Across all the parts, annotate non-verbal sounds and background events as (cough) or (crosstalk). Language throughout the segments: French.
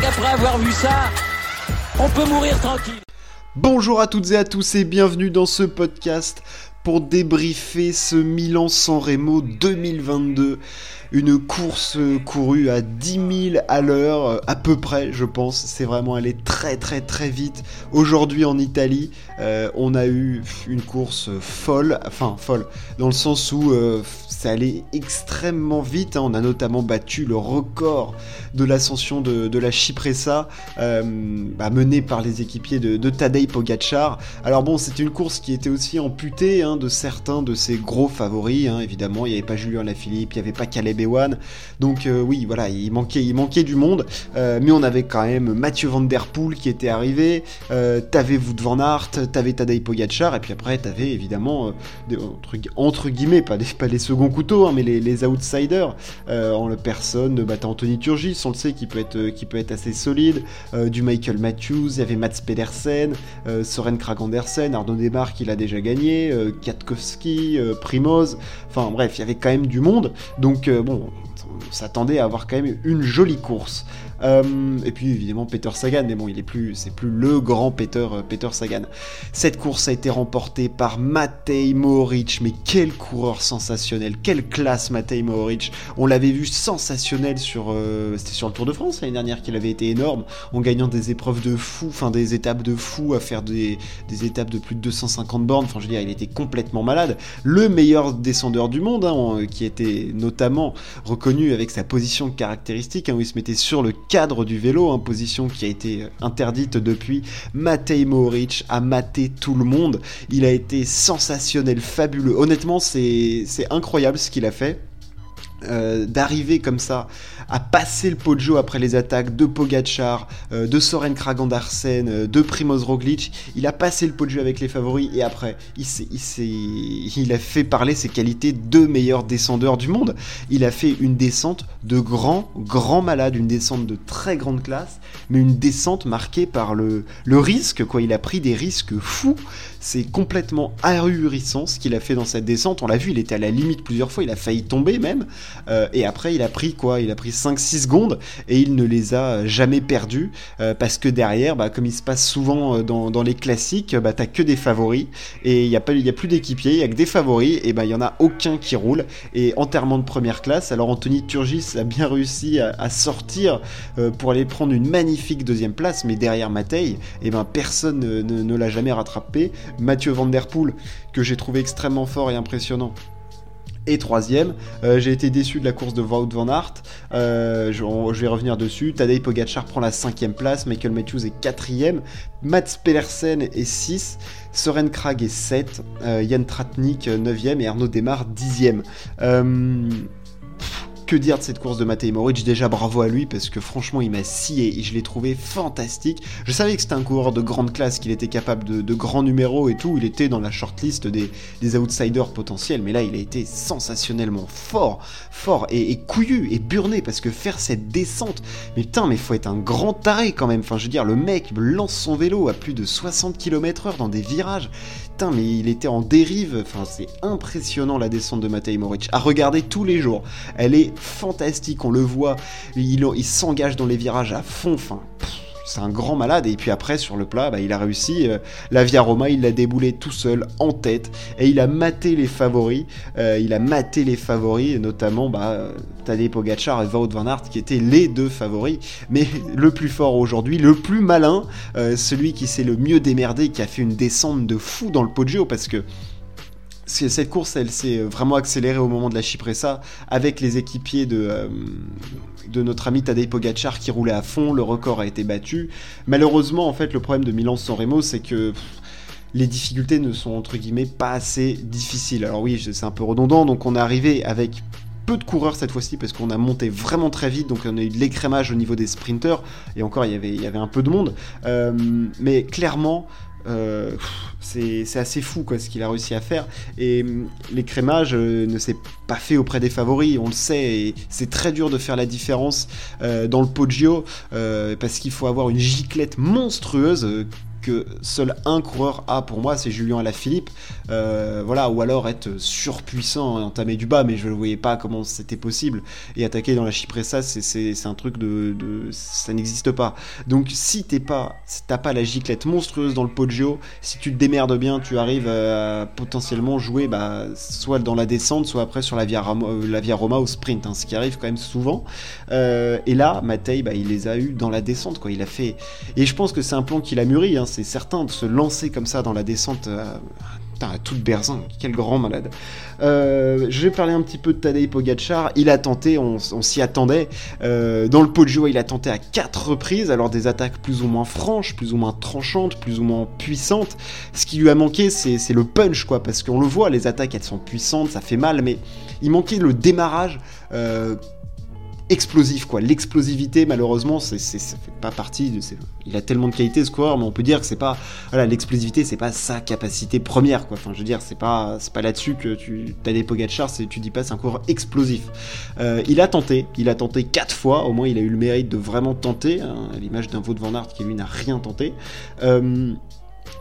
qu'après avoir vu ça, on peut mourir tranquille. Bonjour à toutes et à tous et bienvenue dans ce podcast pour débriefer ce Milan-San Remo 2022 une course courue à 10 000 à l'heure, euh, à peu près, je pense. C'est vraiment allé très très très vite. Aujourd'hui en Italie, euh, on a eu une course folle, enfin folle, dans le sens où euh, ça allait extrêmement vite. Hein. On a notamment battu le record de l'ascension de, la Cipressa, bah, menée par les équipiers de, de Tadej Pogacar. Alors bon, c'était une course qui était aussi amputée hein, de certains de ses gros favoris. Hein. Évidemment, il n'y avait pas Julien Lafilippe, il n'y avait pas Caleb One. Donc euh, oui, voilà, il manquait, il manquait du monde, euh, mais on avait quand même Mathieu Van Der Poel qui était arrivé, euh, t'avais Wout Van Aert, t'avais Tadej Pogacar, et puis après t'avais évidemment entre, guillemets, pas les, pas les seconds couteaux, hein, mais les, outsiders en le personne bah, Anthony Turgis, on le sait, qui peut être, qui peut être assez solide, du Michael Matthews, il y avait Mats Pedersen, Soren Krag Andersen, Arnaud Demar qui l'a déjà gagné, Katkowski, Primoz, enfin bref, il y avait quand même du monde, donc bon on s'attendait à avoir quand même une jolie course. Euh, et puis évidemment Peter Sagan, mais bon, il est plus, c'est plus le grand Peter, euh, Peter Sagan. Cette course a été remportée par Matej Mohoric, mais quel coureur sensationnel, quelle classe Matej Mohoric. On l'avait vu sensationnel sur, euh, c'était sur le Tour de France l'année dernière qu'il avait été énorme, en gagnant des épreuves de fou, enfin des étapes de fou, à faire des, des, étapes de plus de 250 bornes. Enfin, je veux dire, il était complètement malade. Le meilleur descendeur du monde, hein, qui était notamment reconnu avec sa position caractéristique, hein, où il se mettait sur le cadre du vélo, une position qui a été interdite depuis. Matej Mohoric a maté tout le monde. Il a été sensationnel, fabuleux. Honnêtement, c'est incroyable ce qu'il a fait. Euh, d'arriver comme ça à passer le Poggio après les attaques de Pogachar, euh, de Soren Kragandarsen, euh, de Primoz Roglic. Il a passé le Poggio avec les favoris et après, il a fait parler ses qualités de meilleur descendeur du monde. Il a fait une descente de grand, grand malade, une descente de très grande classe, mais une descente marquée par le, le risque, quoi. Il a pris des risques fous. C'est complètement ahurissant ce qu'il a fait dans cette descente. On l'a vu, il était à la limite plusieurs fois, il a failli tomber même. Euh, et après, il a pris quoi? Il a pris 5-6 secondes et il ne les a jamais perdus euh, parce que derrière, bah, comme il se passe souvent euh, dans, les classiques, bah, t'as que des favoris et il n'y a, a plus d'équipiers, il n'y a que des favoris et bah, il n'y en a aucun qui roule. Et enterrement de première classe, alors Anthony Turgis a bien réussi à, sortir pour aller prendre une magnifique deuxième place, mais derrière Matei, et ben, personne ne l'a jamais rattrapé. Mathieu Van Der Poel, que j'ai trouvé extrêmement fort et impressionnant. Et troisième, euh, j'ai été déçu de la course de Wout Van Aert. Euh, je, vais revenir dessus. Tadej Pogacar prend la cinquième place. Michael Matthews est quatrième. Mats Pedersen est 6. Soren Krag est 7. Euh, Jan Tratnik 9e. Et Arnaud Demar 10e. Que dire de cette course de Matej Moric Déjà bravo à lui parce que franchement il m'a scié et je l'ai trouvé fantastique. Je savais que c'était un coureur de grande classe, qu'il était capable de, grands numéros et tout. Il était dans la shortlist des, des outsiders potentiels, mais là il a été sensationnellement fort, fort et, couillu et burné parce que faire cette descente, mais putain, mais faut être un grand taré quand même. Enfin, je veux dire, le mec lance son vélo à plus de 60 km/h dans des virages. Putain, mais il était en dérive. Enfin, c'est impressionnant la descente de Matej Moric. À regarder tous les jours. Elle est fantastique, on le voit. Il, s'engage dans les virages à fond. Enfin, c'est un grand malade. Et puis après, sur le plat, bah, il a réussi. Euh, la Via Roma, il l'a déboulé tout seul, en tête. Et il a maté les favoris. Euh, il a maté les favoris, notamment bah, Tadej Pogacar et Wout van Aert, qui étaient les deux favoris. Mais le plus fort aujourd'hui, le plus malin, euh, celui qui s'est le mieux démerdé, qui a fait une descente de fou dans le Poggio, parce que cette course, elle s'est vraiment accélérée au moment de la Chypressa avec les équipiers de, euh, de notre ami Tadej Pogacar qui roulait à fond. Le record a été battu. Malheureusement, en fait, le problème de Milan-San Remo, c'est que les difficultés ne sont entre guillemets pas assez difficiles. Alors oui, c'est un peu redondant. Donc on est arrivé avec peu de coureurs cette fois-ci parce qu'on a monté vraiment très vite, donc on a eu de l'écrémage au niveau des sprinters, et encore il y avait, il y avait un peu de monde. Euh, mais clairement, euh, c'est assez fou quoi, ce qu'il a réussi à faire. Et hum, l'écrémage euh, ne s'est pas fait auprès des favoris, on le sait, et c'est très dur de faire la différence euh, dans le Poggio parce qu'il faut avoir une giclette monstrueuse que seul un coureur a pour moi, c'est Julien Alaphilippe. Euh, voilà, ou alors être surpuissant et entamer du bas, mais je ne voyais pas comment c'était possible. Et attaquer dans la Chypressa, c'est un truc de, ça n'existe pas. Donc si t'es pas, t'as pas la giclette monstrueuse dans le Poggio, si tu te démerdes bien, tu arrives à potentiellement jouer bah, soit dans la descente, soit après sur la Via, Roma, euh, Roma au sprint, hein, ce qui arrive quand même souvent. Euh, et là, Matei, bah, il les a eu dans la descente, quoi. Il a fait. Et je pense que c'est un plan qu'il a mûri, hein, c'est certain, de se lancer comme ça dans la descente. À toute Berzin, quel grand malade. Euh, je vais parler un petit peu de Tadej Pogacar. Il a tenté, on, s'y attendait. Euh, dans le Poggio, il a tenté à quatre reprises, alors des attaques plus ou moins franches, plus ou moins tranchantes, plus ou moins puissantes. Ce qui lui a manqué, c'est le punch, quoi, parce qu'on le voit, les attaques, elles sont puissantes, ça fait mal, mais il manquait le démarrage. Euh, explosif quoi. L'explosivité malheureusement c'est ça fait pas partie de il a tellement de qualité ce coureur mais on peut dire que c'est pas voilà l'explosivité c'est pas sa capacité première quoi. Enfin je veux dire c'est pas c'est pas là-dessus que tu as des Pogacar c'est tu dis pas c'est un coureur explosif. Euh, il a tenté, il a tenté quatre fois au moins il a eu le mérite de vraiment tenter hein, à l'image d'un Wout van Aert qui lui n'a rien tenté. Euh,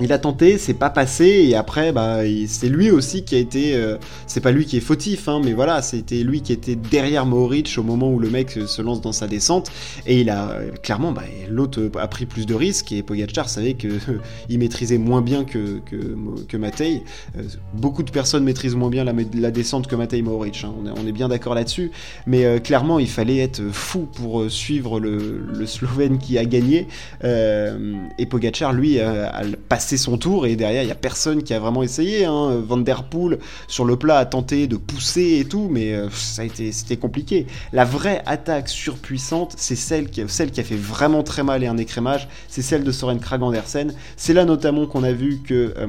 il a tenté, c'est pas passé, et après, bah, c'est lui aussi qui a été. Euh, c'est pas lui qui est fautif, hein, mais voilà, c'était lui qui était derrière Mohoric au moment où le mec se lance dans sa descente, et il a clairement, bah, l'autre a pris plus de risques, et Pogacar savait que (laughs) il maîtrisait moins bien que que, Matej. Euh, beaucoup de personnes maîtrisent moins bien la, descente que Matej Mohoric, hein, on, est, bien d'accord là-dessus, mais euh, clairement, il fallait être fou pour suivre le, Slovène qui a gagné, et Pogacar, lui, a passé son tour et derrière il y a personne qui a vraiment essayé. Hein. Van der Poel sur le plat a tenté de pousser et tout, mais euh, ça a été c'était compliqué. La vraie attaque surpuissante, c'est celle qui, celle qui a fait vraiment très mal et un écrémage, c'est celle de Soren Krag Andersen. C'est là notamment qu'on a vu que euh,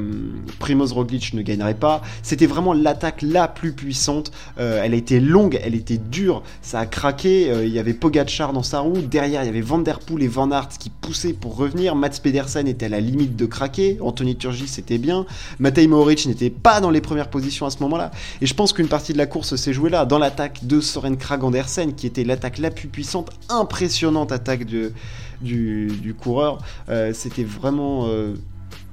Primoz Roglic ne gagnerait pas. C'était vraiment l'attaque la plus puissante. Euh, elle a été longue, elle était dure, ça a craqué. il y avait Pogacar dans sa roue, derrière il y avait Van der Poel et Van Aert qui poussaient pour revenir. Mats Pedersen était à la limite de craquer. Anthony Turgis c'était bien, Matej Mohoric n'était pas dans les premières positions à ce moment-là, et je pense qu'une partie de la course s'est jouée là, dans l'attaque de Soren Krag Andersen, qui était l'attaque la plus puissante, impressionnante attaque du, coureur, euh, c'était vraiment... Euh,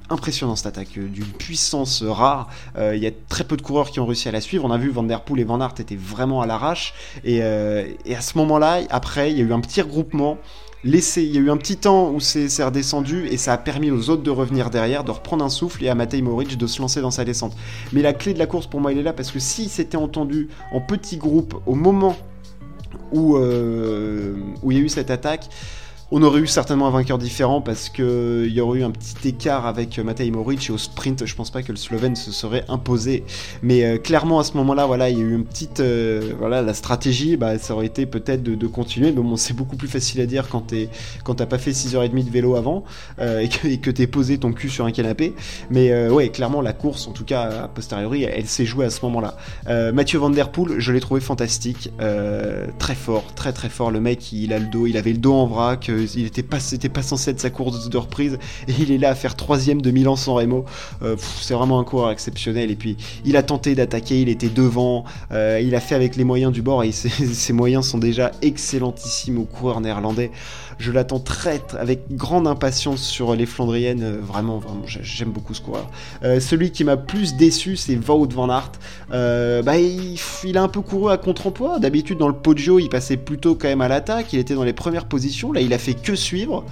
impressionnant cette attaque, euh, d'une puissance rare. Il y a très peu de coureurs qui ont réussi à la suivre. On a vu Van Der Poel et Van Aert étaient vraiment à l'arrache. Et, et, à ce moment-là, après, il y a eu un petit regroupement laissé, il y a eu un petit temps où c'est redescendu et ça a permis aux autres de revenir derrière, de reprendre un souffle et à Matej Moric de se lancer dans sa descente. Mais la clé de la course pour moi, il est là parce que si c'était entendu en petits groupes au moment où, euh, où il y a eu cette attaque, on aurait eu certainement un vainqueur différent parce qu'il y aurait eu un petit écart avec Matej Moric et au sprint, je pense pas que le Slovène se serait imposé. Mais euh, clairement à ce moment-là, voilà, il y a eu une petite, euh, voilà, la stratégie, bah, ça aurait été peut-être de, continuer. Mais bon, c'est beaucoup plus facile à dire quand t'es, t'as pas fait 6h30 de vélo avant euh, et que, t'es posé ton cul sur un canapé. Mais ouais, clairement la course, en tout cas a posteriori, elle, s'est jouée à ce moment-là. Mathieu Van Der Poel, je l'ai trouvé fantastique, très fort, très très fort. Le mec, il a le dos, il avait le dos en vrac il n'était pas, c'était pas censé être sa course de reprise, et il est là à faire troisième de Milan sans Remo. Euh, c'est vraiment un coureur exceptionnel. Et puis, il a tenté d'attaquer, il était devant, euh, il a fait avec les moyens du bord, et (laughs) ses, moyens sont déjà excellentissimes au coureur néerlandais. Je l'attends très, avec grande impatience sur les Flandriennes. Euh, vraiment, vraiment, j'aime beaucoup ce coureur. celui qui m'a plus déçu, c'est Wout van Aert. bah, il, a un peu couru à contre-emploi. D'habitude, dans le Poggio, il passait plutôt quand même à l'attaque. Il était dans les premières positions. Là, il a fait que suivre.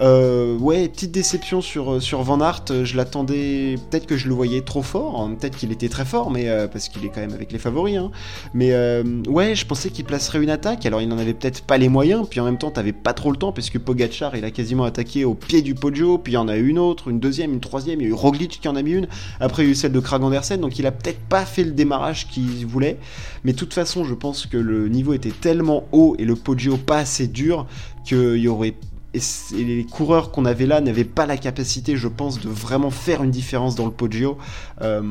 Euh, ouais, petite déception sur, euh, Van Aert. Je l'attendais, peut-être que je le voyais trop fort. Hein. Peut-être qu'il était très fort, mais euh, parce qu'il est quand même avec les favoris. Hein. Mais ouais, je pensais qu'il placerait une attaque. Alors il n'en avait peut-être pas les moyens. Puis en même temps, t'avais pas trop le temps, puisque Pogachar, il a quasiment attaqué au pied du Poggio. Puis il y en a eu une autre, une deuxième, une troisième. Il y a eu Roglic qui en a mis une. Après, il y a eu celle de Krag Andersen. Donc il a peut-être pas fait le démarrage qu'il voulait. Mais de toute façon, je pense que le niveau était tellement haut et le Poggio pas assez dur qu'il y aurait les coureurs qu'on avait là n'avaient pas la capacité, je pense, de vraiment faire une différence dans le Poggio. Euh,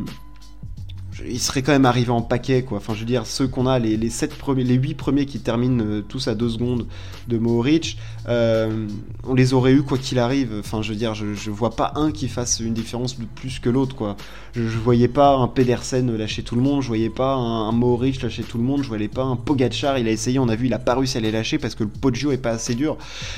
il serait quand même arrivé en paquet, quoi. Enfin, je veux dire, ceux qu'on a, les, les, premiers, les 8 premiers qui terminent euh, tous à 2 secondes de Mohoric, euh, on les aurait eu quoi qu'il arrive. Enfin, je veux dire, je, je, vois pas un qui fasse une différence de plus que l'autre, quoi. Je, je, voyais pas un Pedersen lâcher tout le monde, je voyais pas un, un Mohoric lâcher tout le monde, je voyais pas un Pogachar, il a essayé, on a vu, il a pas réussi à les lâcher parce que le Poggio est pas assez dur.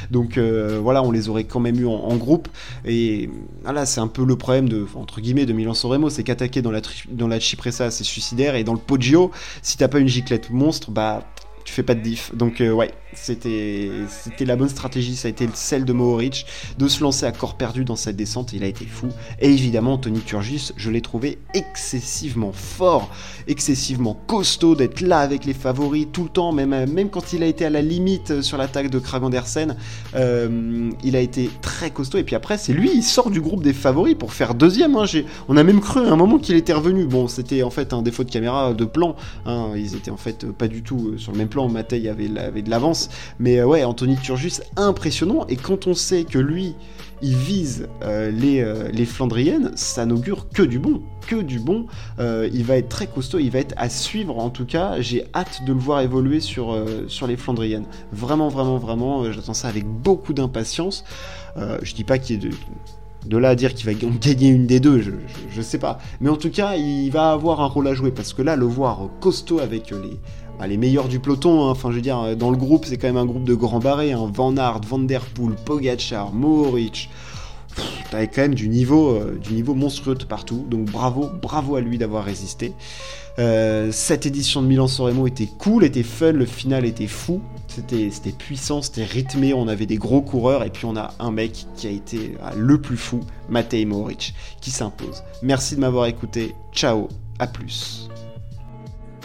Donc euh, voilà, on les aurait quand même eu en, groupe. Et voilà, c'est un peu le problème de, entre guillemets, de Milan Sanremo, c'est qu'attaquer dans la, dans la Cipressa, c'est suicidaire, et dans le Poggio, si t'as pas une giclette monstre, bah tu fais pas de diff. Donc euh, ouais, c'était la bonne stratégie, ça a été celle de Mohoric de se lancer à corps perdu dans cette descente, il a été fou. Et évidemment, Tony Turgis, je l'ai trouvé excessivement fort, excessivement costaud d'être là avec les favoris tout le temps, même, quand il a été à la limite sur l'attaque de Krag Andersen, euh, il a été très costaud. Et puis après, c'est lui, il sort du groupe des favoris pour faire deuxième. Hein. On a même cru à un moment qu'il était revenu. Bon, c'était en fait un défaut de caméra, de plan. Hein. Ils étaient en fait pas du tout sur le même plan. Matei avait, de l'avance. Mais euh, ouais, Anthony Turgis, impressionnant. Et quand on sait que lui, il vise euh, les, euh, les, Flandriennes, ça n'augure que du bon, que du bon. Il va être très costaud, il va être à suivre en tout cas. J'ai hâte de le voir évoluer sur, sur les Flandriennes. Vraiment, vraiment, vraiment, j'attends ça avec beaucoup d'impatience. je dis pas qu'il est de là à dire qu'il va gagner une des deux, je, sais pas. Mais en tout cas, il va avoir un rôle à jouer parce que là, le voir costaud avec les, bah, les meilleurs du peloton, hein. enfin je veux dire, dans le groupe, c'est quand même un groupe de grands barrés, hein. Van Aert, Van Der Poel, Pogacar, Mohoric. T'avais quand même du niveau, euh, du niveau monstrueux de partout, donc bravo, bravo à lui d'avoir résisté. Euh, cette édition de Milan-San Remo était cool, était fun, le final était fou, c'était puissant, c'était rythmé, on avait des gros coureurs, et puis on a un mec qui a été ah, le plus fou, Matej Mohoric, qui s'impose. Merci de m'avoir écouté, ciao, à plus.